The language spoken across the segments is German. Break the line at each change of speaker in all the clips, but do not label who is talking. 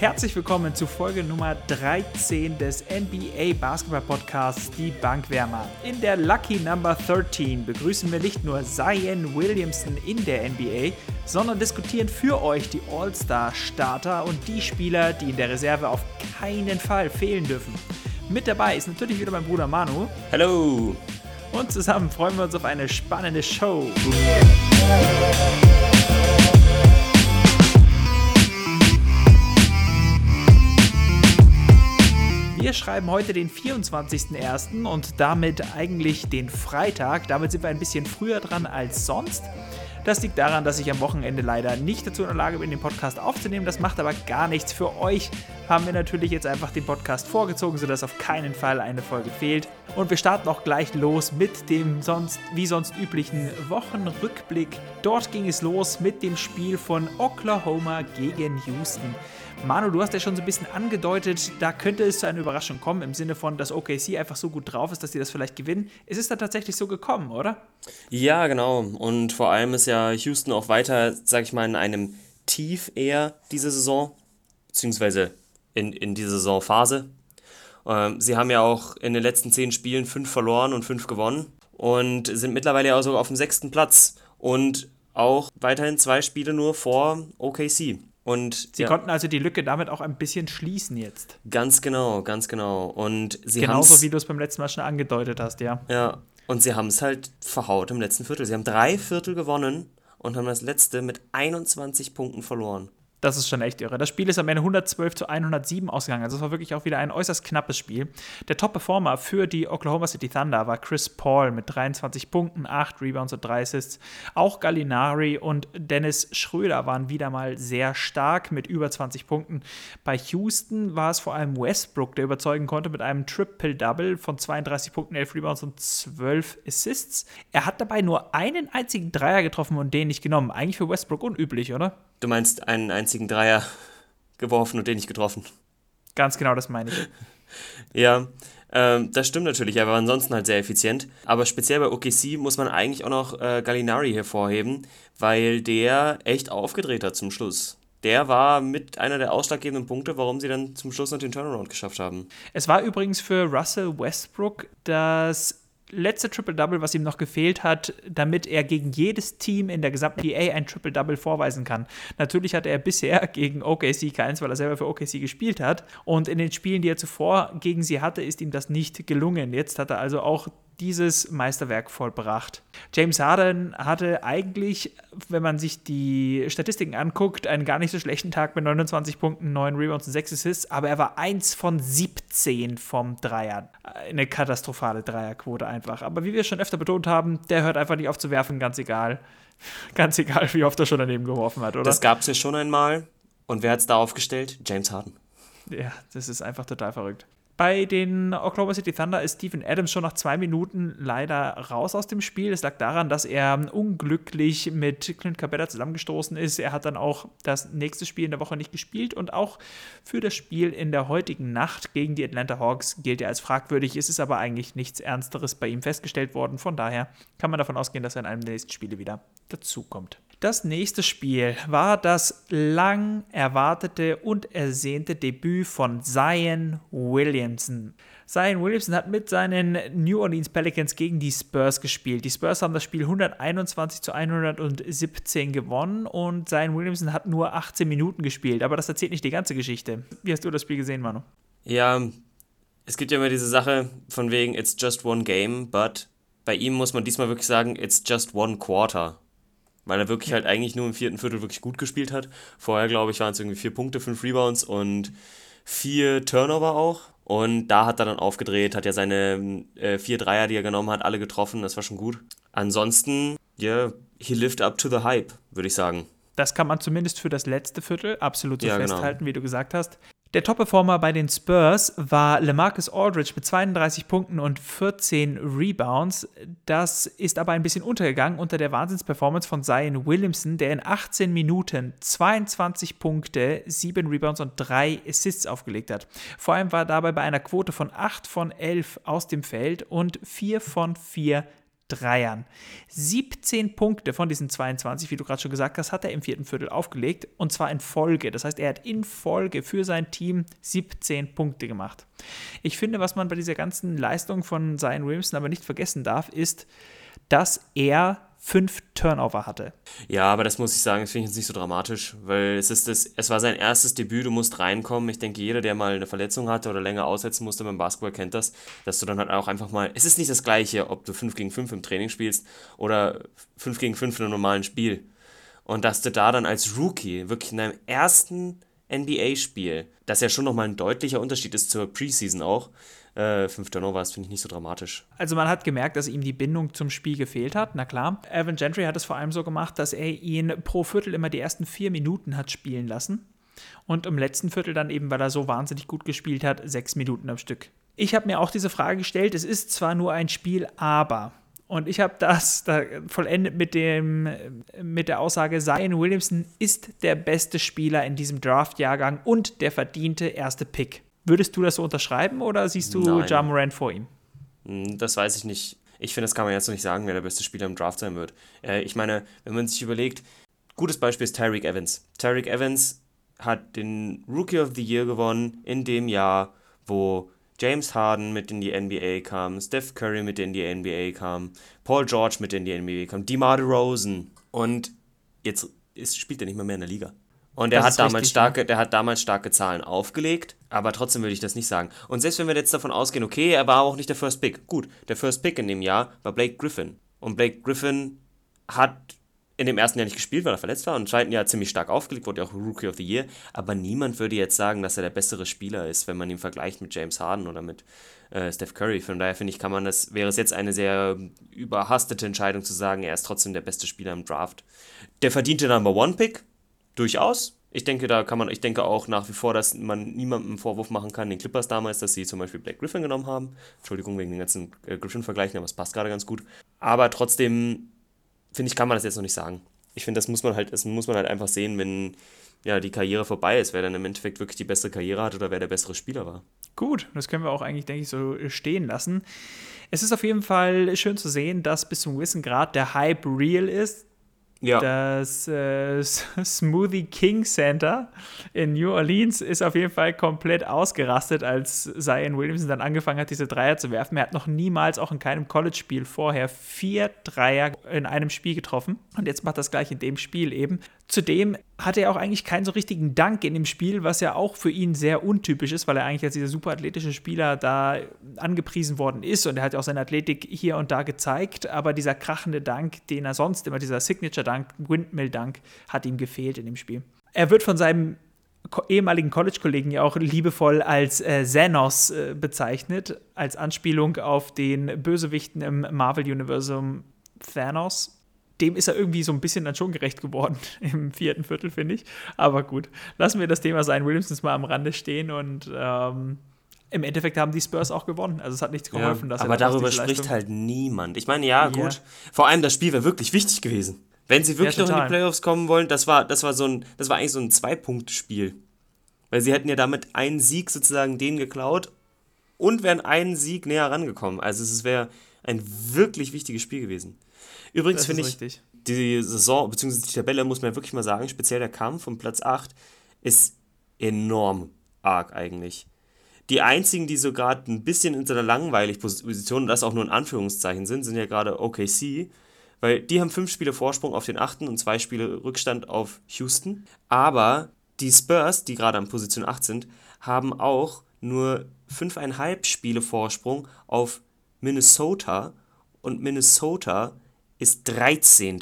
Herzlich willkommen zu Folge Nummer 13 des NBA Basketball Podcasts Die Bankwärmer. In der Lucky Number 13 begrüßen wir nicht nur Zion Williamson in der NBA, sondern diskutieren für euch die All-Star-Starter und die Spieler, die in der Reserve auf keinen Fall fehlen dürfen. Mit dabei ist natürlich wieder mein Bruder Manu.
Hallo!
Und zusammen freuen wir uns auf eine spannende Show. Wir schreiben heute den 24.01. und damit eigentlich den Freitag. Damit sind wir ein bisschen früher dran als sonst. Das liegt daran, dass ich am Wochenende leider nicht dazu in der Lage bin, den Podcast aufzunehmen. Das macht aber gar nichts. Für euch haben wir natürlich jetzt einfach den Podcast vorgezogen, sodass auf keinen Fall eine Folge fehlt. Und wir starten auch gleich los mit dem sonst wie sonst üblichen Wochenrückblick. Dort ging es los mit dem Spiel von Oklahoma gegen Houston. Manu, du hast ja schon so ein bisschen angedeutet, da könnte es zu einer Überraschung kommen, im Sinne von, dass OKC einfach so gut drauf ist, dass die das vielleicht gewinnen. Es ist da tatsächlich so gekommen, oder?
Ja, genau. Und vor allem ist ja Houston auch weiter, sag ich mal, in einem Tief eher diese Saison, beziehungsweise in, in dieser Saisonphase. Ähm, sie haben ja auch in den letzten zehn Spielen fünf verloren und fünf gewonnen und sind mittlerweile auch sogar auf dem sechsten Platz und auch weiterhin zwei Spiele nur vor OKC.
Und sie ja, konnten also die Lücke damit auch ein bisschen schließen jetzt.
Ganz genau, ganz genau. Und sie
Genauso wie du es beim letzten Mal schon angedeutet hast, ja.
Ja. Und sie haben es halt verhaut im letzten Viertel. Sie haben drei Viertel gewonnen und haben das letzte mit 21 Punkten verloren.
Das ist schon echt irre. Das Spiel ist am Ende 112 zu 107 ausgegangen. Also es war wirklich auch wieder ein äußerst knappes Spiel. Der Top-Performer für die Oklahoma City Thunder war Chris Paul mit 23 Punkten, 8 Rebounds und 3 Assists. Auch Gallinari und Dennis Schröder waren wieder mal sehr stark mit über 20 Punkten. Bei Houston war es vor allem Westbrook, der überzeugen konnte mit einem Triple-Double von 32 Punkten, 11 Rebounds und 12 Assists. Er hat dabei nur einen einzigen Dreier getroffen und den nicht genommen. Eigentlich für Westbrook unüblich, oder?
Du meinst einen einzigen Dreier geworfen und den nicht getroffen.
Ganz genau, das meine ich.
ja, ähm, das stimmt natürlich, er war ansonsten halt sehr effizient. Aber speziell bei OKC muss man eigentlich auch noch äh, Gallinari hervorheben, weil der echt aufgedreht hat zum Schluss. Der war mit einer der ausschlaggebenden Punkte, warum sie dann zum Schluss noch den Turnaround geschafft haben.
Es war übrigens für Russell Westbrook das letzte Triple-Double, was ihm noch gefehlt hat, damit er gegen jedes Team in der gesamten PA ein Triple-Double vorweisen kann. Natürlich hatte er bisher gegen OKC keins, weil er selber für OKC gespielt hat. Und in den Spielen, die er zuvor gegen sie hatte, ist ihm das nicht gelungen. Jetzt hat er also auch dieses Meisterwerk vollbracht. James Harden hatte eigentlich, wenn man sich die Statistiken anguckt, einen gar nicht so schlechten Tag mit 29 Punkten, 9 Rebounds und 6 Assists, aber er war 1 von 17 vom Dreier. Eine katastrophale Dreierquote einfach. Aber wie wir schon öfter betont haben, der hört einfach nicht auf zu werfen, ganz egal. Ganz egal, wie oft er schon daneben geworfen hat, oder?
Das gab es ja schon einmal. Und wer hat es da aufgestellt? James Harden.
Ja, das ist einfach total verrückt. Bei den Oklahoma City Thunder ist Steven Adams schon nach zwei Minuten leider raus aus dem Spiel. Es lag daran, dass er unglücklich mit Clint Capella zusammengestoßen ist. Er hat dann auch das nächste Spiel in der Woche nicht gespielt und auch für das Spiel in der heutigen Nacht gegen die Atlanta Hawks gilt er als fragwürdig. Es ist aber eigentlich nichts Ernsteres bei ihm festgestellt worden. Von daher kann man davon ausgehen, dass er in einem der nächsten Spiele wieder dazukommt. Das nächste Spiel war das lang erwartete und ersehnte Debüt von Zion Williamson. Zion Williamson hat mit seinen New Orleans Pelicans gegen die Spurs gespielt. Die Spurs haben das Spiel 121 zu 117 gewonnen und Zion Williamson hat nur 18 Minuten gespielt. Aber das erzählt nicht die ganze Geschichte. Wie hast du das Spiel gesehen, Manu?
Ja, es gibt ja immer diese Sache von wegen, it's just one game, but bei ihm muss man diesmal wirklich sagen, it's just one quarter weil er wirklich halt eigentlich nur im vierten Viertel wirklich gut gespielt hat. Vorher, glaube ich, waren es irgendwie vier Punkte, fünf Rebounds und vier Turnover auch. Und da hat er dann aufgedreht, hat ja seine äh, vier Dreier, die er genommen hat, alle getroffen. Das war schon gut. Ansonsten, ja, yeah, he lived up to the hype, würde ich sagen.
Das kann man zumindest für das letzte Viertel absolut so ja, genau. festhalten, genau. wie du gesagt hast. Der Top-Performer bei den Spurs war LeMarcus Aldridge mit 32 Punkten und 14 Rebounds. Das ist aber ein bisschen untergegangen unter der Wahnsinnsperformance von Zion Williamson, der in 18 Minuten 22 Punkte, 7 Rebounds und 3 Assists aufgelegt hat. Vor allem war er dabei bei einer Quote von 8 von 11 aus dem Feld und 4 von 4 Dreiern. 17 Punkte von diesen 22, wie du gerade schon gesagt hast, hat er im vierten Viertel aufgelegt und zwar in Folge. Das heißt, er hat in Folge für sein Team 17 Punkte gemacht. Ich finde, was man bei dieser ganzen Leistung von Zion Williamson aber nicht vergessen darf, ist, dass er fünf Turnover hatte.
Ja, aber das muss ich sagen, das finde ich jetzt nicht so dramatisch, weil es ist das, es war sein erstes Debüt, du musst reinkommen. Ich denke, jeder, der mal eine Verletzung hatte oder länger aussetzen musste beim Basketball, kennt das, dass du dann halt auch einfach mal, es ist nicht das gleiche, ob du 5 gegen 5 im Training spielst oder 5 gegen 5 in einem normalen Spiel. Und dass du da dann als Rookie wirklich in deinem ersten NBA-Spiel, das ja schon nochmal ein deutlicher Unterschied ist zur Preseason auch, äh, fünf Turnovers finde ich nicht so dramatisch.
Also man hat gemerkt, dass ihm die Bindung zum Spiel gefehlt hat, na klar. Evan Gentry hat es vor allem so gemacht, dass er ihn pro Viertel immer die ersten vier Minuten hat spielen lassen. Und im letzten Viertel dann eben, weil er so wahnsinnig gut gespielt hat, sechs Minuten am Stück. Ich habe mir auch diese Frage gestellt, es ist zwar nur ein Spiel, aber und ich habe das da vollendet mit, dem, mit der Aussage, Zion Williamson ist der beste Spieler in diesem Draft-Jahrgang und der verdiente erste Pick. Würdest du das so unterschreiben oder siehst du. Ja Morant vor ihm?
Hm, das weiß ich nicht. Ich finde, das kann man jetzt noch nicht sagen, wer der beste Spieler im Draft sein wird. Äh, ich meine, wenn man sich überlegt, gutes Beispiel ist Tyreek Evans. Tyreek Evans hat den Rookie of the Year gewonnen in dem Jahr, wo James Harden mit in die NBA kam, Steph Curry mit in die NBA kam, Paul George mit in die NBA kam, DeMar DeRozan. Und jetzt ist, spielt er nicht mehr, mehr in der Liga. Und er hat damals richtig, starke, der hat damals starke Zahlen aufgelegt, aber trotzdem würde ich das nicht sagen. Und selbst wenn wir jetzt davon ausgehen, okay, er war auch nicht der First Pick. Gut, der First Pick in dem Jahr war Blake Griffin. Und Blake Griffin hat in dem ersten Jahr nicht gespielt, weil er verletzt war. Und im zweiten Jahr ziemlich stark aufgelegt, wurde ja auch Rookie of the Year. Aber niemand würde jetzt sagen, dass er der bessere Spieler ist, wenn man ihn vergleicht mit James Harden oder mit äh, Steph Curry. Von daher finde ich, kann man das, wäre es jetzt eine sehr überhastete Entscheidung zu sagen, er ist trotzdem der beste Spieler im Draft. Der verdiente Number One Pick, durchaus. Ich denke, da kann man, ich denke auch nach wie vor, dass man niemandem einen Vorwurf machen kann, den Clippers damals, dass sie zum Beispiel Black Griffin genommen haben. Entschuldigung wegen den ganzen äh, Griffin-Vergleichen, aber es passt gerade ganz gut. Aber trotzdem, finde ich, kann man das jetzt noch nicht sagen. Ich finde, das muss man halt, das muss man halt einfach sehen, wenn ja, die Karriere vorbei ist, wer dann im Endeffekt wirklich die bessere Karriere hat oder wer der bessere Spieler war.
Gut, das können wir auch eigentlich, denke ich, so stehen lassen. Es ist auf jeden Fall schön zu sehen, dass bis zum gewissen Grad der Hype real ist. Ja. Das äh, Smoothie King Center in New Orleans ist auf jeden Fall komplett ausgerastet, als Zion Williamson dann angefangen hat, diese Dreier zu werfen. Er hat noch niemals, auch in keinem College-Spiel vorher, vier Dreier in einem Spiel getroffen. Und jetzt macht das gleich in dem Spiel eben. Zudem hatte er auch eigentlich keinen so richtigen Dank in dem Spiel, was ja auch für ihn sehr untypisch ist, weil er eigentlich als dieser super athletische Spieler da angepriesen worden ist und er hat ja auch seine Athletik hier und da gezeigt, aber dieser krachende Dank, den er sonst immer, dieser Signature-Dank, Windmill-Dank, hat ihm gefehlt in dem Spiel. Er wird von seinem ehemaligen College-Kollegen ja auch liebevoll als äh, Xenos äh, bezeichnet, als Anspielung auf den Bösewichten im Marvel-Universum Thanos dem ist er irgendwie so ein bisschen dann schon gerecht geworden im vierten Viertel, finde ich. Aber gut, lassen wir das Thema sein Williamsons mal am Rande stehen und ähm, im Endeffekt haben die Spurs auch gewonnen. Also es hat nichts geholfen.
Ja, dass aber darüber spricht halt niemand. Ich meine, ja, gut. Ja. Vor allem das Spiel wäre wirklich wichtig gewesen. Wenn sie wirklich ja, noch in die Playoffs kommen wollen, das war, das war so ein, das war eigentlich so ein Zwei-Punkt-Spiel. Weil sie hätten ja damit einen Sieg sozusagen denen geklaut und wären einen Sieg näher rangekommen. Also es wäre ein wirklich wichtiges Spiel gewesen. Übrigens finde ich, richtig. die Saison, beziehungsweise die Tabelle, muss man wirklich mal sagen, speziell der Kampf um Platz 8 ist enorm arg eigentlich. Die einzigen, die so gerade ein bisschen in so einer langweilig Position, und das auch nur in Anführungszeichen sind, sind ja gerade OKC, weil die haben fünf Spiele Vorsprung auf den achten und zwei Spiele Rückstand auf Houston. Aber die Spurs, die gerade an Position 8 sind, haben auch nur fünfeinhalb Spiele Vorsprung auf Minnesota und Minnesota ist 13.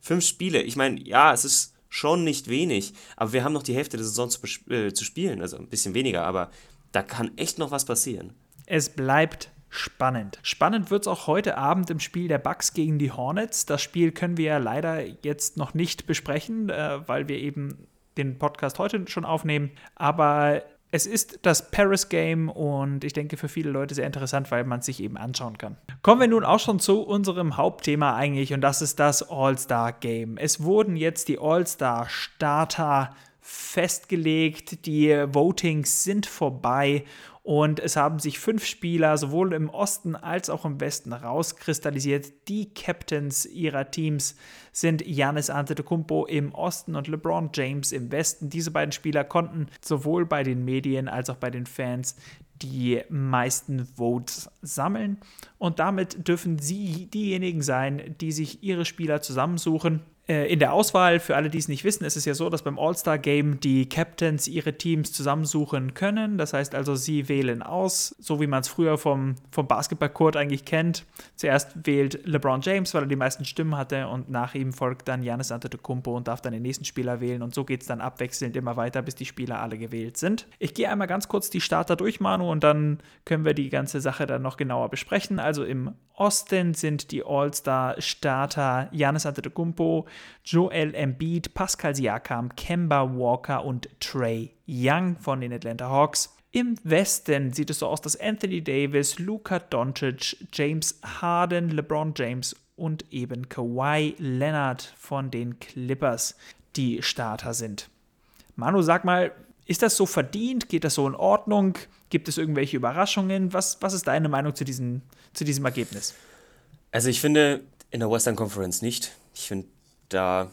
Fünf Spiele. Ich meine, ja, es ist schon nicht wenig, aber wir haben noch die Hälfte der Saison zu, äh, zu spielen, also ein bisschen weniger, aber da kann echt noch was passieren.
Es bleibt spannend. Spannend wird es auch heute Abend im Spiel der Bucks gegen die Hornets. Das Spiel können wir ja leider jetzt noch nicht besprechen, äh, weil wir eben den Podcast heute schon aufnehmen. Aber es ist das Paris Game und ich denke für viele Leute sehr interessant, weil man es sich eben anschauen kann. Kommen wir nun auch schon zu unserem Hauptthema eigentlich und das ist das All-Star Game. Es wurden jetzt die All-Star Starter festgelegt. Die Votings sind vorbei und es haben sich fünf Spieler sowohl im Osten als auch im Westen rauskristallisiert. Die Captains ihrer Teams sind Giannis Antetokounmpo im Osten und LeBron James im Westen. Diese beiden Spieler konnten sowohl bei den Medien als auch bei den Fans die meisten Votes sammeln. Und damit dürfen sie diejenigen sein, die sich ihre Spieler zusammensuchen in der Auswahl, für alle, die es nicht wissen, ist es ja so, dass beim All-Star-Game die Captains ihre Teams zusammensuchen können. Das heißt also, sie wählen aus, so wie man es früher vom, vom Basketball-Court eigentlich kennt. Zuerst wählt LeBron James, weil er die meisten Stimmen hatte, und nach ihm folgt dann Giannis Antetokounmpo und darf dann den nächsten Spieler wählen. Und so geht es dann abwechselnd immer weiter, bis die Spieler alle gewählt sind. Ich gehe einmal ganz kurz die Starter durch, Manu, und dann können wir die ganze Sache dann noch genauer besprechen. Also im Osten sind die All-Star-Starter Giannis Antetokounmpo, Joel Embiid, Pascal Siakam, Kemba Walker und Trey Young von den Atlanta Hawks. Im Westen sieht es so aus, dass Anthony Davis, Luka Doncic, James Harden, LeBron James und eben Kawhi Leonard von den Clippers die Starter sind. Manu, sag mal, ist das so verdient? Geht das so in Ordnung? Gibt es irgendwelche Überraschungen? Was, was ist deine Meinung zu, diesen, zu diesem Ergebnis?
Also ich finde in der Western Conference nicht. Ich finde da,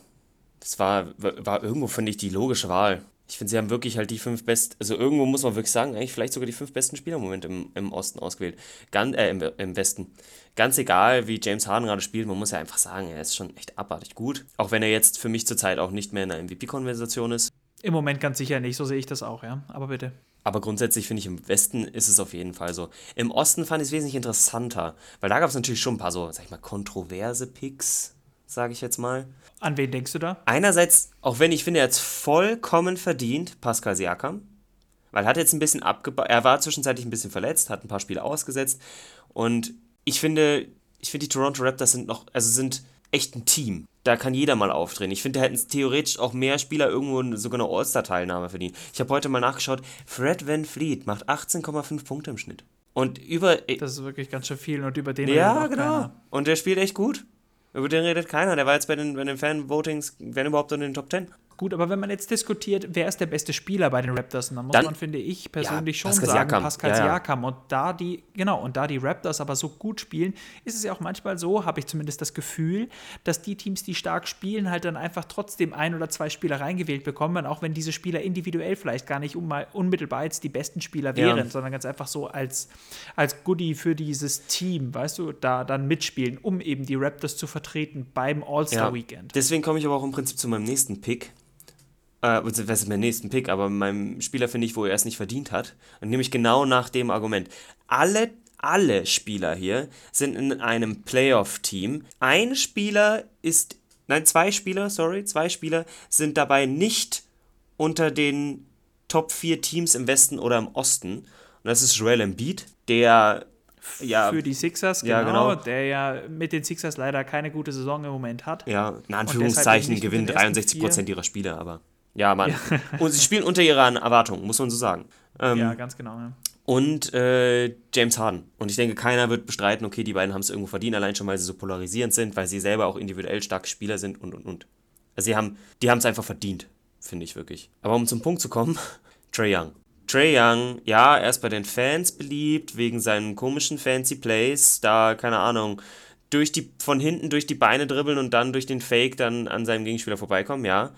das war, war irgendwo, finde ich, die logische Wahl. Ich finde, sie haben wirklich halt die fünf besten, also irgendwo muss man wirklich sagen, eigentlich vielleicht sogar die fünf besten Spieler im Moment im, im Osten ausgewählt. Ganz, äh, im, im Westen. Ganz egal, wie James Harden gerade spielt, man muss ja einfach sagen, er ist schon echt abartig gut. Auch wenn er jetzt für mich zurzeit auch nicht mehr in der MVP-Konversation ist.
Im Moment ganz sicher nicht, so sehe ich das auch, ja. Aber bitte.
Aber grundsätzlich finde ich, im Westen ist es auf jeden Fall so. Im Osten fand ich es wesentlich interessanter, weil da gab es natürlich schon ein paar so, sag ich mal, kontroverse Picks, sage ich jetzt mal.
An wen denkst du da?
Einerseits, auch wenn ich finde, er jetzt vollkommen verdient, Pascal Siakam. Weil er hat jetzt ein bisschen abgebaut, er war zwischenzeitlich ein bisschen verletzt, hat ein paar Spiele ausgesetzt. Und ich finde, ich finde, die Toronto Raptors sind noch, also sind echt ein Team da kann jeder mal auftreten. Ich finde, da hätten theoretisch auch mehr Spieler irgendwo sogar eine All-Star-Teilnahme verdient. Ich habe heute mal nachgeschaut, Fred Van Fleet macht 18,5 Punkte im Schnitt. Und über.
Das ist wirklich ganz schön viel und über den
Ja, genau. Keiner. Und der spielt echt gut. Über den redet keiner. Der war jetzt bei den, bei den Fan-Votings, wenn überhaupt, in den Top 10.
Gut, aber wenn man jetzt diskutiert, wer ist der beste Spieler bei den Raptors, dann muss dann, man, finde ich, persönlich ja, schon Pascal sagen, Siakam. Pascal ja, ja. Siakam. Und da die, genau, und da die Raptors aber so gut spielen, ist es ja auch manchmal so, habe ich zumindest das Gefühl, dass die Teams, die stark spielen, halt dann einfach trotzdem ein oder zwei Spieler reingewählt bekommen, auch wenn diese Spieler individuell vielleicht gar nicht unmittelbar jetzt die besten Spieler wären, sondern ganz einfach so als, als Goodie für dieses Team, weißt du, da dann mitspielen, um eben die Raptors zu vertreten beim All-Star-Weekend.
Deswegen komme ich aber auch im Prinzip zu meinem nächsten Pick äh, was ist mein nächsten Pick, aber meinem Spieler finde ich, wo er es nicht verdient hat. Und nämlich genau nach dem Argument. Alle, alle Spieler hier sind in einem Playoff-Team. Ein Spieler ist, nein, zwei Spieler, sorry, zwei Spieler sind dabei nicht unter den Top 4 Teams im Westen oder im Osten. Und das ist Joel Embiid, der ja,
für die Sixers, genau, ja, genau, der ja mit den Sixers leider keine gute Saison im Moment hat.
Ja, in Anführungszeichen gewinnen 63% ihrer Spiele, aber. Ja, Mann. Ja. und sie spielen unter ihrer Erwartung, muss man so sagen.
Ähm, ja, ganz genau. Ja.
Und äh, James Harden. Und ich denke, keiner wird bestreiten, okay, die beiden haben es irgendwo verdient, allein schon, weil sie so polarisierend sind, weil sie selber auch individuell starke Spieler sind und und und. Also sie haben, die haben es einfach verdient, finde ich wirklich. Aber um zum Punkt zu kommen, Trey Young. Trey Young, ja, er ist bei den Fans beliebt, wegen seinen komischen fancy Plays, da, keine Ahnung, durch die, von hinten durch die Beine dribbeln und dann durch den Fake dann an seinem Gegenspieler vorbeikommen, ja.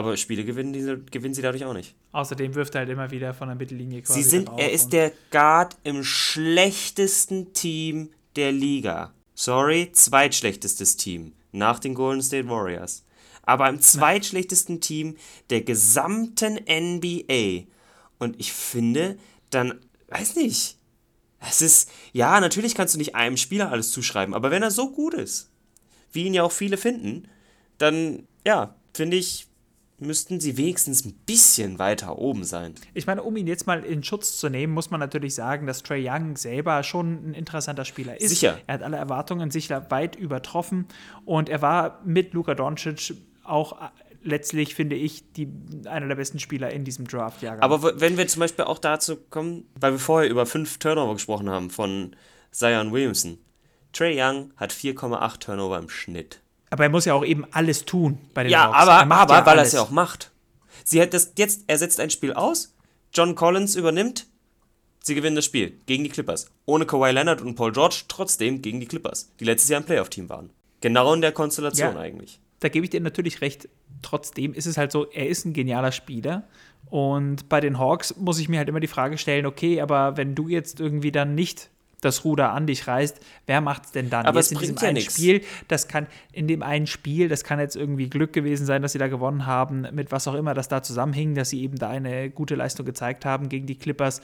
Aber Spiele gewinnen, diese, gewinnen sie dadurch auch nicht.
Außerdem wirft er halt immer wieder von der Mittellinie
quasi. Sie sind, er ist der Guard im schlechtesten Team der Liga. Sorry, zweitschlechtestes Team nach den Golden State Warriors. Aber im zweitschlechtesten Team der gesamten NBA. Und ich finde, dann, weiß nicht. Es ist, ja, natürlich kannst du nicht einem Spieler alles zuschreiben, aber wenn er so gut ist, wie ihn ja auch viele finden, dann, ja, finde ich, müssten sie wenigstens ein bisschen weiter oben sein.
Ich meine, um ihn jetzt mal in Schutz zu nehmen, muss man natürlich sagen, dass Trey Young selber schon ein interessanter Spieler ist.
Sicher.
Er hat alle Erwartungen sicher weit übertroffen und er war mit Luka Doncic auch äh, letztlich, finde ich, die, einer der besten Spieler in diesem Draft-Jahrgang.
Aber wenn wir zum Beispiel auch dazu kommen, weil wir vorher über fünf Turnover gesprochen haben von Zion Williamson. Trey Young hat 4,8 Turnover im Schnitt.
Aber er muss ja auch eben alles tun bei den
Ja,
Hawks.
aber, aber ja weil er es ja auch macht. Sie hat das jetzt, er setzt ein Spiel aus, John Collins übernimmt, sie gewinnen das Spiel gegen die Clippers. Ohne Kawhi Leonard und Paul George, trotzdem gegen die Clippers, die letztes Jahr im Playoff-Team waren. Genau in der Konstellation ja, eigentlich.
Da gebe ich dir natürlich recht. Trotzdem ist es halt so, er ist ein genialer Spieler. Und bei den Hawks muss ich mir halt immer die Frage stellen, okay, aber wenn du jetzt irgendwie dann nicht das Ruder an dich reißt, wer macht es denn dann?
Aber
jetzt
es
in
diesem ja
einen
nix.
Spiel, das kann in dem einen Spiel, das kann jetzt irgendwie Glück gewesen sein, dass sie da gewonnen haben, mit was auch immer das da zusammenhing, dass sie eben da eine gute Leistung gezeigt haben gegen die Clippers.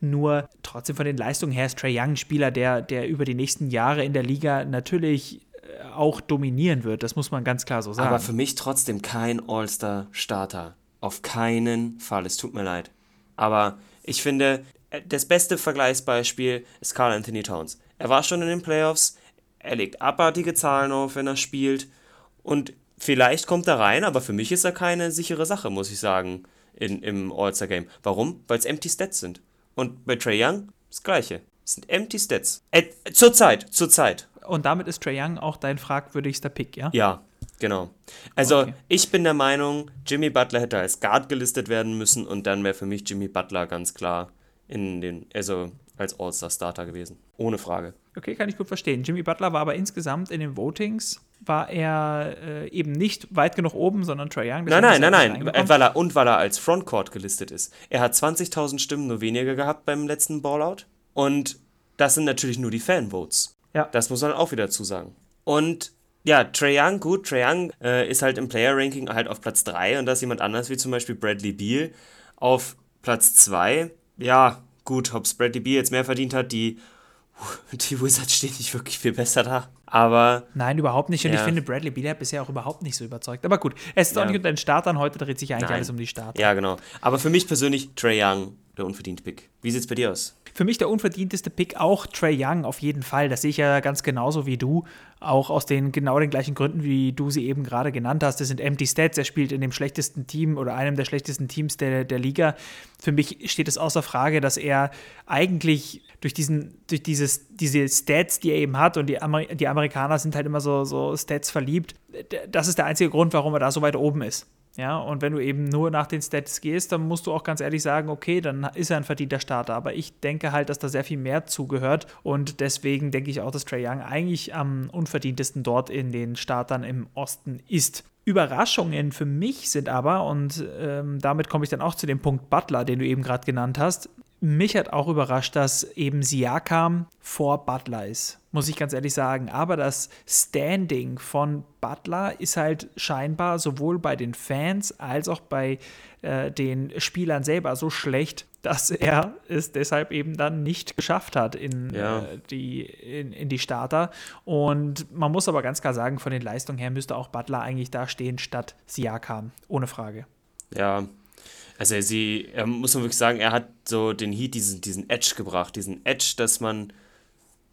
Nur trotzdem von den Leistungen her ist Trey Young ein Spieler, der, der über die nächsten Jahre in der Liga natürlich äh, auch dominieren wird. Das muss man ganz klar so sagen.
Aber für mich trotzdem kein All-Star-Starter. Auf keinen Fall. Es tut mir leid. Aber ich finde, das beste Vergleichsbeispiel ist Carl Anthony Towns. Er war schon in den Playoffs, er legt abartige Zahlen auf, wenn er spielt. Und vielleicht kommt er rein, aber für mich ist er keine sichere Sache, muss ich sagen, in, im All-Star-Game. Warum? Weil es Empty Stats sind. Und bei Trey Young das Gleiche. Es sind Empty Stats. Äh, zur Zeit, zur Zeit.
Und damit ist Trey Young auch dein fragwürdigster Pick, ja?
Ja, genau. Also
Okay.
ich bin der Meinung, Jimmy Butler hätte als Guard gelistet werden müssen und dann wäre für mich Jimmy Butler ganz klar in den, also als All-Star-Starter gewesen. Ohne Frage.
Okay, kann ich gut verstehen. Jimmy Butler war aber insgesamt in den Votings, war er äh, eben nicht weit genug oben, sondern Trey Young.
Nein, nein, nein, nein. Weil er, und weil er als Frontcourt gelistet ist. Er hat 20.000 Stimmen nur weniger gehabt beim letzten Ballout. Und das sind natürlich nur die Fanvotes.
Ja.
Das muss man auch wieder dazu sagen. Und ja, Trae Young, gut, Trae Young äh, ist halt im Player-Ranking halt auf Platz 3 und da ist jemand anders wie zum Beispiel Bradley Beal auf Platz 2. Ja, gut, ob Bradley Beal jetzt mehr verdient hat, die, die Wizards stehen nicht wirklich viel besser da. Aber
Nein, überhaupt nicht. Und
Ja.
ich finde, Bradley Beal hat bisher auch überhaupt nicht so überzeugt. Aber gut, es ist auch
Ja.
nicht unter den Startern. Heute dreht sich eigentlich
Nein.
alles um die Starter.
ja, genau. Aber für mich persönlich Trae Young, der unverdiente Pick. Wie sieht's bei dir aus?
Für mich der unverdienteste Pick auch Trey Young auf jeden Fall. Das sehe ich ja ganz genauso wie du. Auch aus den genau den gleichen Gründen, wie du sie eben gerade genannt hast. Das sind Empty Stats. Er spielt in dem schlechtesten Team oder einem der schlechtesten Teams der, der Liga. Für mich steht es außer Frage, dass er eigentlich durch, diesen, durch dieses, diese Stats, die er eben hat, und die, Amer die Amerikaner sind halt immer so, so Stats verliebt, das ist der einzige Grund, warum er da so weit oben ist. Ja, und wenn du eben nur nach den Stats gehst, dann musst du auch ganz ehrlich sagen, okay, dann ist er ein verdienter Starter. Aber ich denke halt, dass da sehr viel mehr zugehört. Und deswegen denke ich auch, dass Trey Young eigentlich am unverdientesten dort in den Startern im Osten ist. Überraschungen für mich sind aber, und ähm, damit komme ich dann auch zu dem Punkt Butler, den du eben gerade genannt hast, mich hat auch überrascht, dass eben Siakam vor Butler ist, muss ich ganz ehrlich sagen. Aber das Standing von Butler ist halt scheinbar sowohl bei den Fans als auch bei äh, den Spielern selber so schlecht, dass er es deshalb eben dann nicht geschafft hat in,
Ja.
äh, die, in, in die Starter. Und man muss aber ganz klar sagen, von den Leistungen her müsste auch Butler eigentlich da stehen statt Siakam, ohne Frage.
Ja, also sie, er muss man wirklich sagen, er hat so den Heat, diesen, diesen Edge gebracht, diesen Edge, dass man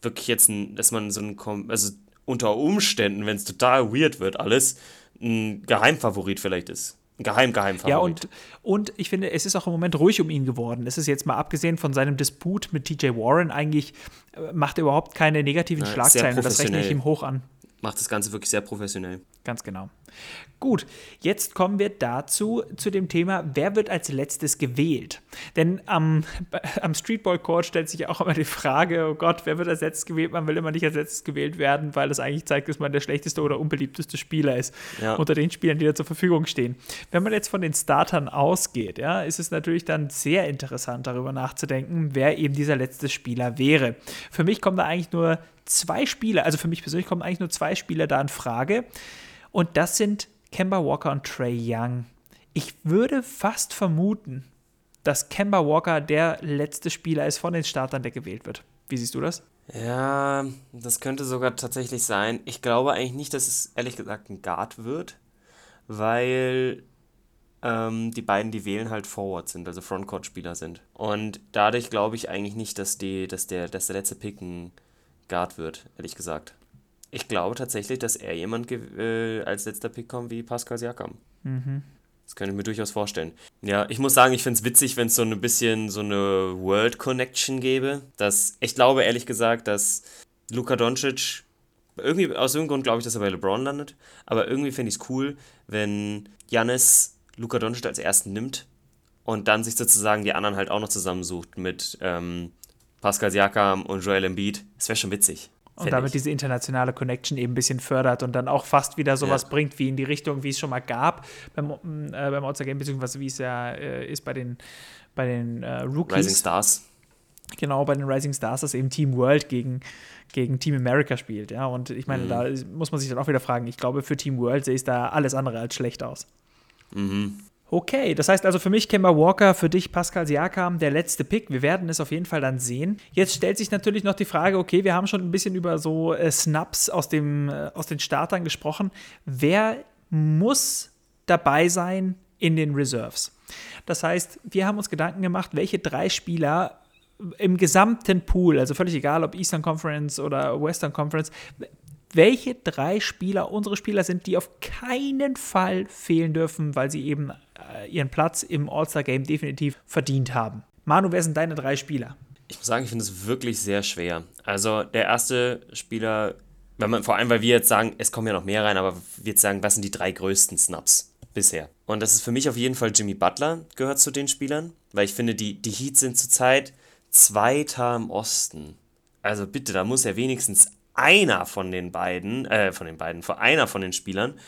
wirklich jetzt, ein, dass man so ein, also unter Umständen, wenn es total weird wird alles, ein Geheimfavorit vielleicht ist. Ein Geheim-Geheimfavorit.
Ja, und, und ich finde, es ist auch im Moment ruhig um ihn geworden. Es ist jetzt mal abgesehen von seinem Disput mit TJ Warren eigentlich, äh, macht er überhaupt keine negativen
sehr
Schlagzeilen und das rechne ich ihm hoch an.
Macht das Ganze wirklich sehr professionell.
Ganz genau. Gut, jetzt kommen wir dazu, zu dem Thema, wer wird als letztes gewählt? Denn am, am Streetball Court stellt sich ja auch immer die Frage, oh Gott, wer wird als letztes gewählt? Man will immer nicht als letztes gewählt werden, weil das eigentlich zeigt, dass man der schlechteste oder unbeliebteste Spieler ist
Ja.
unter den Spielern, die da zur Verfügung stehen. Wenn man jetzt von den Startern ausgeht, ja, ist es natürlich dann sehr interessant, darüber nachzudenken, wer eben dieser letzte Spieler wäre. Für mich kommen da eigentlich nur zwei Spieler, also für mich persönlich kommen eigentlich nur zwei Spieler da in Frage. Und das sind Kemba Walker und Trey Young. Ich würde fast vermuten, dass Kemba Walker der letzte Spieler ist von den Startern, der gewählt wird. Wie siehst du das?
Ja, das könnte sogar tatsächlich sein. Ich glaube eigentlich nicht, dass es ehrlich gesagt ein Guard wird, weil ähm, die beiden, die wählen, halt Forward sind, also Frontcourt-Spieler sind. Und dadurch glaube ich eigentlich nicht, dass, die, dass, der, dass der letzte Pick ein Guard wird, ehrlich gesagt. Ich glaube tatsächlich, dass er jemand äh, als letzter Pick kommt wie Pascal Siakam. Das könnte ich mir durchaus vorstellen. Ja, ich muss sagen, ich finde es witzig, wenn es so ein bisschen so eine World Connection gäbe. Dass, ich glaube ehrlich gesagt, dass Luka Doncic, irgendwie aus irgendeinem Grund glaube ich, dass er bei LeBron landet, aber irgendwie fände ich es cool, wenn Giannis Luka Doncic als ersten nimmt und dann sich sozusagen die anderen halt auch noch zusammensucht mit ähm, Pascal Siakam und Joel Embiid. Das wäre schon witzig.
Und damit ich. diese internationale Connection eben ein bisschen fördert und dann auch fast wieder sowas ja. bringt, wie in die Richtung, wie es schon mal gab beim, äh, beim All-Star Game, beziehungsweise wie es ja äh, ist bei den, bei den äh, Rookies.
Rising Stars.
Genau, bei den Rising Stars, dass eben Team World gegen, gegen Team America spielt. Ja, und ich meine, mhm. da muss man sich dann auch wieder fragen, ich glaube, für Team World sehe es da alles andere als schlecht aus.
Mhm.
Okay, das heißt also für mich Kemba Walker, für dich Pascal Siakam, der letzte Pick. Wir werden es auf jeden Fall dann sehen. Jetzt stellt sich natürlich noch die Frage, okay, wir haben schon ein bisschen über so äh, Snaps aus, dem, äh, aus den Startern gesprochen. Wer muss dabei sein in den Reserves? Das heißt, wir haben uns Gedanken gemacht, welche drei Spieler im gesamten Pool, also völlig egal, ob Eastern Conference oder Western Conference, welche drei Spieler unsere Spieler sind, die auf keinen Fall fehlen dürfen, weil sie eben äh, ihren Platz im All-Star-Game definitiv verdient haben. Manu, wer sind deine drei Spieler?
Ich muss sagen, ich finde es wirklich sehr schwer. Also der erste Spieler, wenn man, vor allem, weil wir jetzt sagen, es kommen ja noch mehr rein, aber wir jetzt sagen, was sind die drei größten Snaps bisher? Und das ist für mich auf jeden Fall Jimmy Butler, gehört zu den Spielern, weil ich finde, die, die Heats sind zurzeit Zweiter im Osten. Also bitte, da muss ja wenigstens einer von den beiden, äh, von den beiden, von einer von den Spielern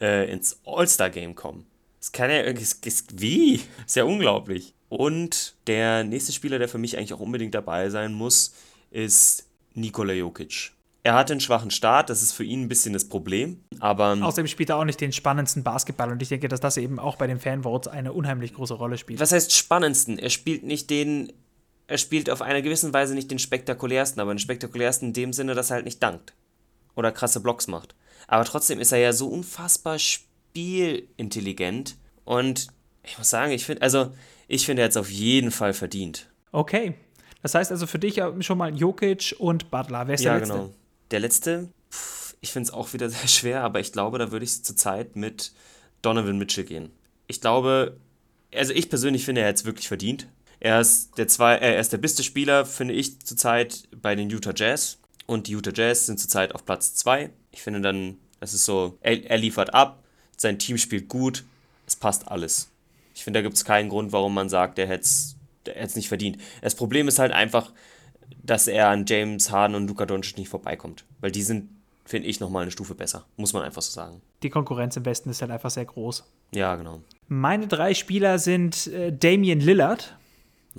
äh, ins All-Star-Game kommen. Das kann ja irgendwie, wie? Ist ja unglaublich. Und der nächste Spieler, der für mich eigentlich auch unbedingt dabei sein muss, ist Nikola Jokic. Er hatte einen schwachen Start, das ist für ihn ein bisschen das Problem, aber...
Außerdem spielt er auch nicht den spannendsten Basketball und ich denke, dass das eben auch bei den Fanvotes eine unheimlich große Rolle spielt.
Was heißt spannendsten? Er spielt nicht den er spielt auf einer gewissen Weise nicht den spektakulärsten, aber den spektakulärsten in dem Sinne, dass er halt nicht dankt. Oder krasse Blocks macht. Aber trotzdem ist er ja so unfassbar spielintelligent. Und ich muss sagen, ich finde, also, ich finde, er hat es auf jeden Fall verdient.
Okay. Das heißt also für dich schon mal Jokic und Butler. Wer ist
ja,
der letzte?
genau. Der letzte, pff, ich finde es auch wieder sehr schwer, aber ich glaube, da würde ich zurzeit mit Donovan Mitchell gehen. Ich glaube, also ich persönlich finde, er hat es wirklich verdient. Er ist der, zwei, äh, er ist der beste Spieler, finde ich, zurzeit bei den Utah Jazz. Und die Utah Jazz sind zurzeit auf Platz 2. Ich finde dann, das ist so, er, er liefert ab, sein Team spielt gut, es passt alles. Ich finde, da gibt es keinen Grund, warum man sagt, der hätte es nicht verdient. Das Problem ist halt einfach, dass er an James Harden und Luka Doncic nicht vorbeikommt. Weil die sind, finde ich, nochmal eine Stufe besser. Muss man einfach so sagen.
Die Konkurrenz im Westen ist halt einfach sehr groß.
Ja, genau.
Meine drei Spieler sind äh, Damian Lillard,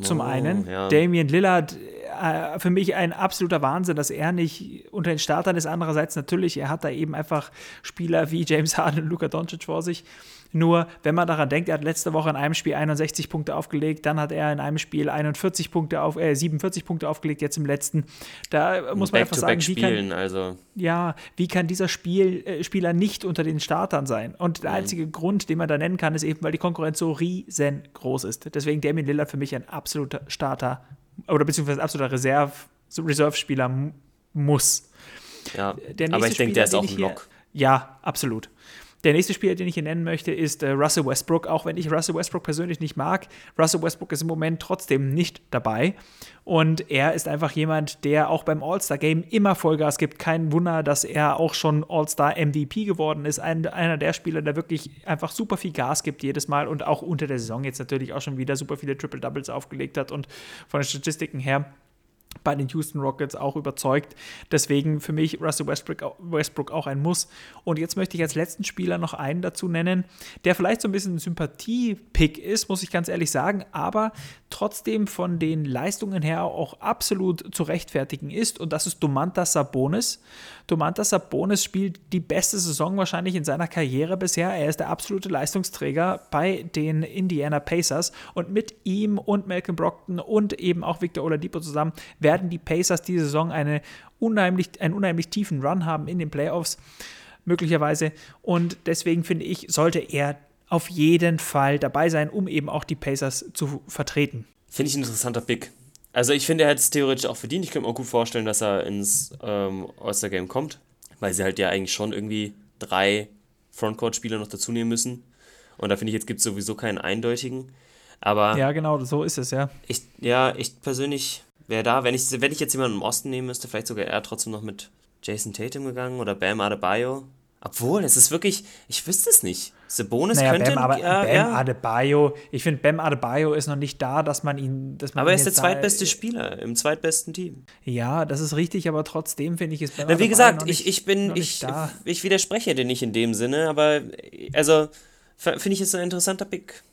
zum oh, einen. Ja. Damian Lillard, äh, für mich ein absoluter Wahnsinn, dass er nicht unter den Startern ist. Andererseits natürlich, er hat da eben einfach Spieler wie James Harden und Luka Doncic vor sich. Nur, wenn man daran denkt, er hat letzte Woche in einem Spiel 61 Punkte aufgelegt, dann hat er in einem Spiel 41 Punkte auf, äh, 47 Punkte aufgelegt, jetzt im letzten. Da muss man einfach sagen, wie kann,
also.
ja, wie kann dieser Spiel, äh, Spieler nicht unter den Startern sein? Und der mhm. einzige Grund, den man da nennen kann, ist eben, weil die Konkurrenz so riesengroß ist. Deswegen Damien Lillard für mich ein absoluter Starter oder beziehungsweise absoluter Reserve, Reserve-Spieler muss.
Ja, aber ich denke, der ist auch ein Lock.
Ja, absolut. Der nächste Spieler, den ich hier nennen möchte, ist äh, Russell Westbrook. Auch wenn ich Russell Westbrook persönlich nicht mag, Russell Westbrook ist im Moment trotzdem nicht dabei. Und er ist einfach jemand, der auch beim All-Star-Game immer Vollgas gibt. Kein Wunder, dass er auch schon All-Star-MVP geworden ist. Ein, einer der Spieler, der wirklich einfach super viel Gas gibt jedes Mal und auch unter der Saison jetzt natürlich auch schon wieder super viele Triple-Doubles aufgelegt hat. Und von den Statistiken her bei den Houston Rockets auch überzeugt. Deswegen für mich Russell Westbrook, Westbrook auch ein Muss. Und jetzt möchte ich als letzten Spieler noch einen dazu nennen, der vielleicht so ein bisschen ein Sympathie-Pick ist, muss ich ganz ehrlich sagen, aber trotzdem von den Leistungen her auch absolut zu rechtfertigen ist. Und das ist Domantas Sabonis. Domantas Sabonis spielt die beste Saison wahrscheinlich in seiner Karriere bisher. Er ist der absolute Leistungsträger bei den Indiana Pacers. Und mit ihm und Malcolm Brockton und eben auch Victor Oladipo zusammen werden die Pacers diese Saison eine unheimlich, einen unheimlich tiefen Run haben in den Playoffs, möglicherweise. Und deswegen finde ich, sollte er auf jeden Fall dabei sein, um eben auch die Pacers zu vertreten.
Finde ich ein interessanter Pick. Also ich finde, er hätte es theoretisch auch verdient. Ich könnte mir auch gut vorstellen, dass er ins ähm, All-Star-Game kommt, weil sie halt ja eigentlich schon irgendwie drei Frontcourt-Spieler noch dazu nehmen müssen. Und da finde ich, jetzt gibt es sowieso keinen eindeutigen. Aber
ja, genau, so ist es, ja.
Ich, ja, ich persönlich wäre da, wenn ich, wenn ich jetzt jemanden im Osten nehmen müsste, vielleicht sogar eher trotzdem noch mit Jason Tatum gegangen oder Bam Adebayo. Obwohl, es ist wirklich, ich wüsste es nicht. Sabonis
Naja,
könnte.
Bam, aber
ja,
Bam
ja.
Adebayo, ich finde, Bam Adebayo ist noch nicht da, dass man ihn. Dass man
Aber er ist der zweitbeste Spieler im zweitbesten Team.
Ja, das ist richtig, aber trotzdem finde ich es Bam
Na, wie
Adebayo
gesagt,
noch
ich,
nicht-
ich bin,
nicht
ich, ich widerspreche dir nicht in dem Sinne, aber also finde ich es ein interessanter Pick.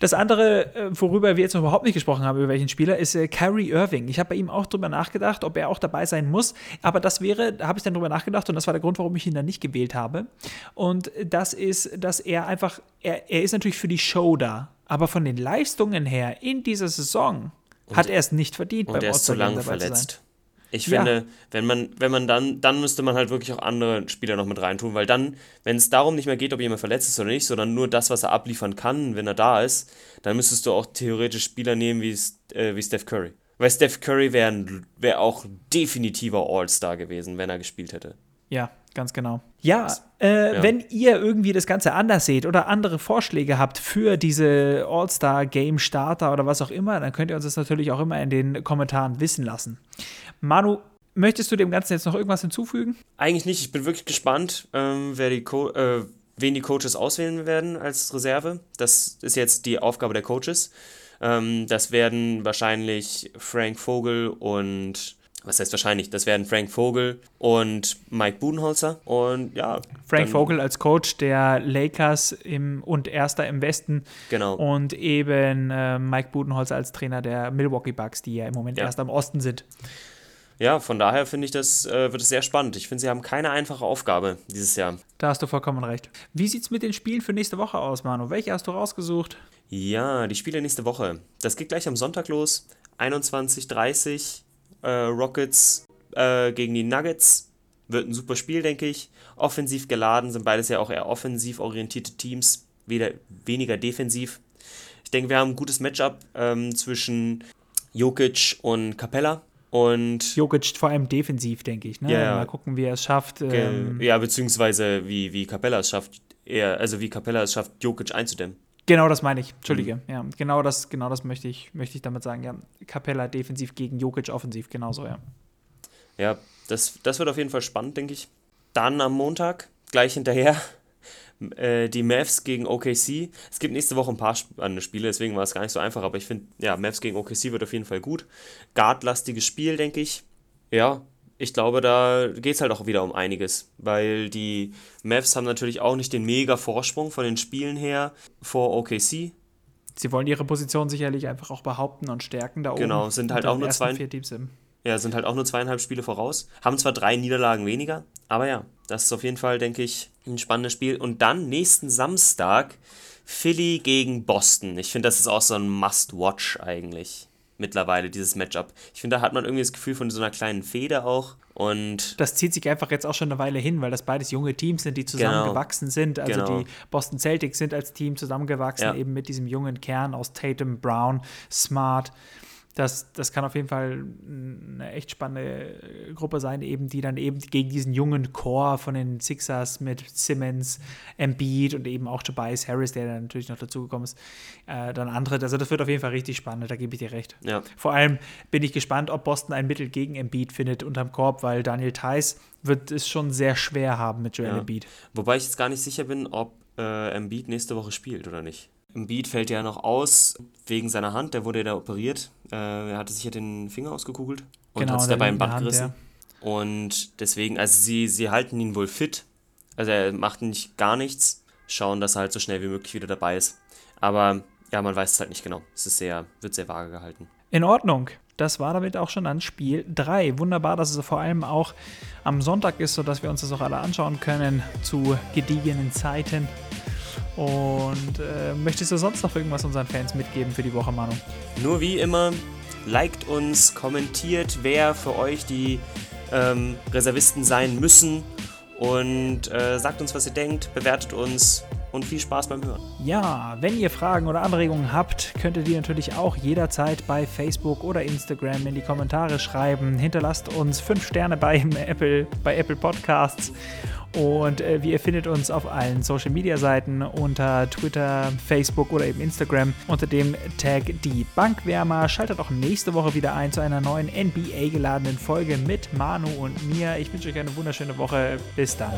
Das andere, äh, worüber wir jetzt noch überhaupt nicht gesprochen haben, über welchen Spieler, ist äh, Kyrie Irving. Ich habe bei ihm auch drüber nachgedacht, ob er auch dabei sein muss. Aber das wäre, da habe ich dann drüber nachgedacht und das war der Grund, warum ich ihn dann nicht gewählt habe. Und das ist, dass er einfach, er, er ist natürlich für die Show da. Aber von den Leistungen her in dieser Saison hat er es nicht verdient,
Und er ist zu lange verletzt. Ich
Ja.
finde, wenn man, wenn man dann, dann müsste man halt wirklich auch andere Spieler noch mit reintun, weil dann, wenn es darum nicht mehr geht, ob jemand verletzt ist oder nicht, sondern nur das, was er abliefern kann, wenn er da ist, dann müsstest du auch theoretisch Spieler nehmen wie, äh, wie Steph Curry. Weil Steph Curry wäre wär auch definitiver All-Star gewesen, wenn er gespielt hätte.
Ja, ganz genau. Ja, äh, wenn ihr irgendwie das Ganze anders seht oder andere Vorschläge habt für diese All-Star-Game-Starter oder was auch immer, dann könnt ihr uns das natürlich auch immer in den Kommentaren wissen lassen. Manu, möchtest du dem Ganzen jetzt noch irgendwas hinzufügen?
Eigentlich nicht. Ich bin wirklich gespannt, ähm, wer die Co äh, wen die Coaches auswählen werden als Reserve. Das ist jetzt die Aufgabe der Coaches. Ähm, das werden wahrscheinlich Frank Vogel und was heißt wahrscheinlich? Das werden Frank Vogel und Mike Budenholzer. Und ja.
Frank Vogel als Coach der Lakers im, und Erster im Westen
Genau.
und eben äh, Mike Budenholzer als Trainer der Milwaukee Bucks, die ja im Moment
Ja.
Erster im Osten sind.
Ja, von daher finde ich, das äh, wird es sehr spannend. Ich finde, sie haben keine einfache Aufgabe dieses Jahr.
Da hast du vollkommen recht. Wie sieht's mit den Spielen für nächste Woche aus, Manu? Welche hast du rausgesucht?
Ja, die Spiele nächste Woche. Das geht gleich am Sonntag los. 21:30 äh, Rockets äh, gegen die Nuggets. Wird ein super Spiel, denke ich. Offensiv geladen sind beides ja auch eher offensiv orientierte Teams, weder, weniger defensiv. Ich denke, wir haben ein gutes Matchup ähm, zwischen Jokic und Capella. Und
Jokic vor allem defensiv, denke ich. Ne?
Ja.
Mal gucken, wie er es schafft. Ähm,
ja, beziehungsweise wie, wie Capella es schafft, eher, also wie Capella es schafft, Jokic einzudämmen.
Genau das meine ich. Entschuldige.
Mhm.
Ja, genau das, genau das möchte ich, möchte ich damit sagen. Ja, Capella defensiv gegen Jokic offensiv, genauso, ja.
Ja, das, das wird auf jeden Fall spannend, denke ich. Dann am Montag, gleich hinterher, äh, die Mavs gegen OKC. Es gibt nächste Woche ein paar spannende Spiele, deswegen war es gar nicht so einfach, aber ich finde, ja, Mavs gegen OKC wird auf jeden Fall gut. Guardlastiges Spiel, denke ich. Ja, ich glaube, da geht es halt auch wieder um einiges, weil die Mavs haben natürlich auch nicht den mega Vorsprung von den Spielen her vor OKC.
Sie wollen ihre Position sicherlich einfach auch behaupten und stärken da oben.
Genau, sind halt auch nur zwei-
vier Teams im.
Ja, sind halt auch nur zweieinhalb Spiele voraus. Haben zwar drei Niederlagen weniger, aber ja, das ist auf jeden Fall, denke ich, ein spannendes Spiel. Und dann nächsten Samstag Philly gegen Boston. Ich finde, das ist auch so ein Must-Watch eigentlich mittlerweile, dieses Matchup. Ich finde, da hat man irgendwie das Gefühl von so einer kleinen Feder auch. Und
Das zieht sich einfach jetzt auch schon eine Weile hin, weil das beides junge Teams sind, die zusammengewachsen sind. Also
Genau.
die Boston Celtics sind als Team zusammengewachsen,
Ja.
eben mit diesem jungen Kern aus Tatum, Brown, Smart. Das, das kann auf jeden Fall eine echt spannende äh, Gruppe sein, eben die dann eben gegen diesen jungen Core von den Sixers mit Simmons, Embiid und eben auch Tobias Harris, der dann natürlich noch dazugekommen ist, äh, dann andere. Also das wird auf jeden Fall richtig spannend, da gebe ich dir recht.
ja,
Vor allem bin ich gespannt, ob Boston ein Mittel gegen Embiid findet unterm Korb, weil Daniel Theiss wird es schon sehr schwer haben mit Joel
Ja.
Embiid.
wobei ich jetzt gar nicht sicher bin, ob äh, Embiid nächste Woche spielt oder nicht. Embiid fällt ja noch aus wegen seiner Hand, der wurde ja da operiert. Äh, er hatte sich ja den Finger ausgekugelt und
Genau,
hat sich dabei
linken
Band
Hand,
gerissen. Und deswegen, also sie, sie halten ihn wohl fit. Also er macht nicht gar nichts. Schauen, dass er halt so schnell wie möglich wieder dabei ist. Aber ja, man weiß es halt nicht genau. Es ist sehr, wird sehr vage gehalten.
In Ordnung. Das war damit auch schon an Spiel 3. Wunderbar, dass es vor allem auch am Sonntag ist, sodass wir uns das auch alle anschauen können zu gediegenen Zeiten. Und äh, möchtest du sonst noch irgendwas unseren Fans mitgeben für die Woche, Manu?
Nur wie immer, liked uns, kommentiert, wer für euch die ähm, Reservisten sein müssen und äh, sagt uns, was ihr denkt, bewertet uns und viel Spaß beim Hören.
Ja, wenn ihr Fragen oder Anregungen habt, könnt ihr die natürlich auch jederzeit bei Facebook oder Instagram in die Kommentare schreiben. Hinterlasst uns 5 Sterne bei Apple, bei Apple Podcasts. Und äh, ihr findet uns auf allen Social Media Seiten unter Twitter, Facebook oder eben Instagram unter dem Tag die Bankwärmer. Schaltet auch nächste Woche wieder ein zu einer neuen NBA geladenen Folge mit Manu und mir. Ich wünsche euch eine wunderschöne Woche. Bis dann.